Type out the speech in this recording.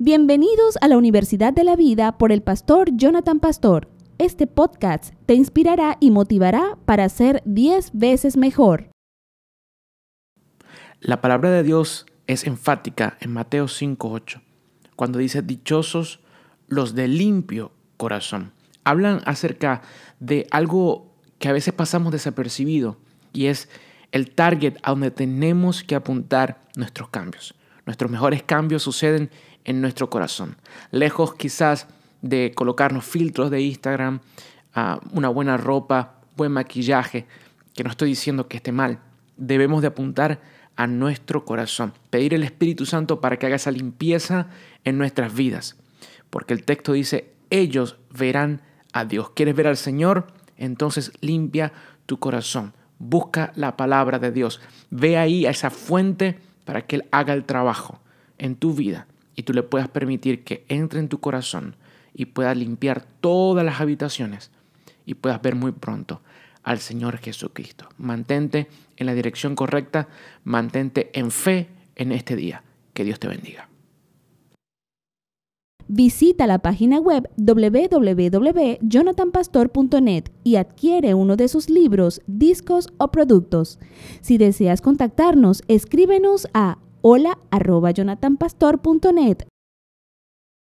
Bienvenidos a la Universidad de la Vida por el pastor Jonathan Pastor. Este podcast te inspirará y motivará para ser 10 veces mejor. La palabra de Dios es enfática en Mateo 5:8, cuando dice, dichosos los de limpio corazón. Hablan acerca de algo que a veces pasamos desapercibido y es el target a donde tenemos que apuntar nuestros cambios. Nuestros mejores cambios suceden en nuestro corazón. Lejos quizás de colocarnos filtros de Instagram, ah, una buena ropa, buen maquillaje, que no estoy diciendo que esté mal. Debemos de apuntar a nuestro corazón, pedir el Espíritu Santo para que haga esa limpieza en nuestras vidas. Porque el texto dice, ellos verán a Dios. ¿Quieres ver al Señor? Entonces limpia tu corazón. Busca la palabra de Dios. Ve ahí a esa fuente para que Él haga el trabajo en tu vida y tú le puedas permitir que entre en tu corazón y pueda limpiar todas las habitaciones y puedas ver muy pronto al Señor Jesucristo. Mantente en la dirección correcta, mantente en fe en este día. Que Dios te bendiga. Visita la página web www.jonathanpastor.net y adquiere uno de sus libros, discos o productos. Si deseas contactarnos, escríbenos a hola arroba jonathanpastor.net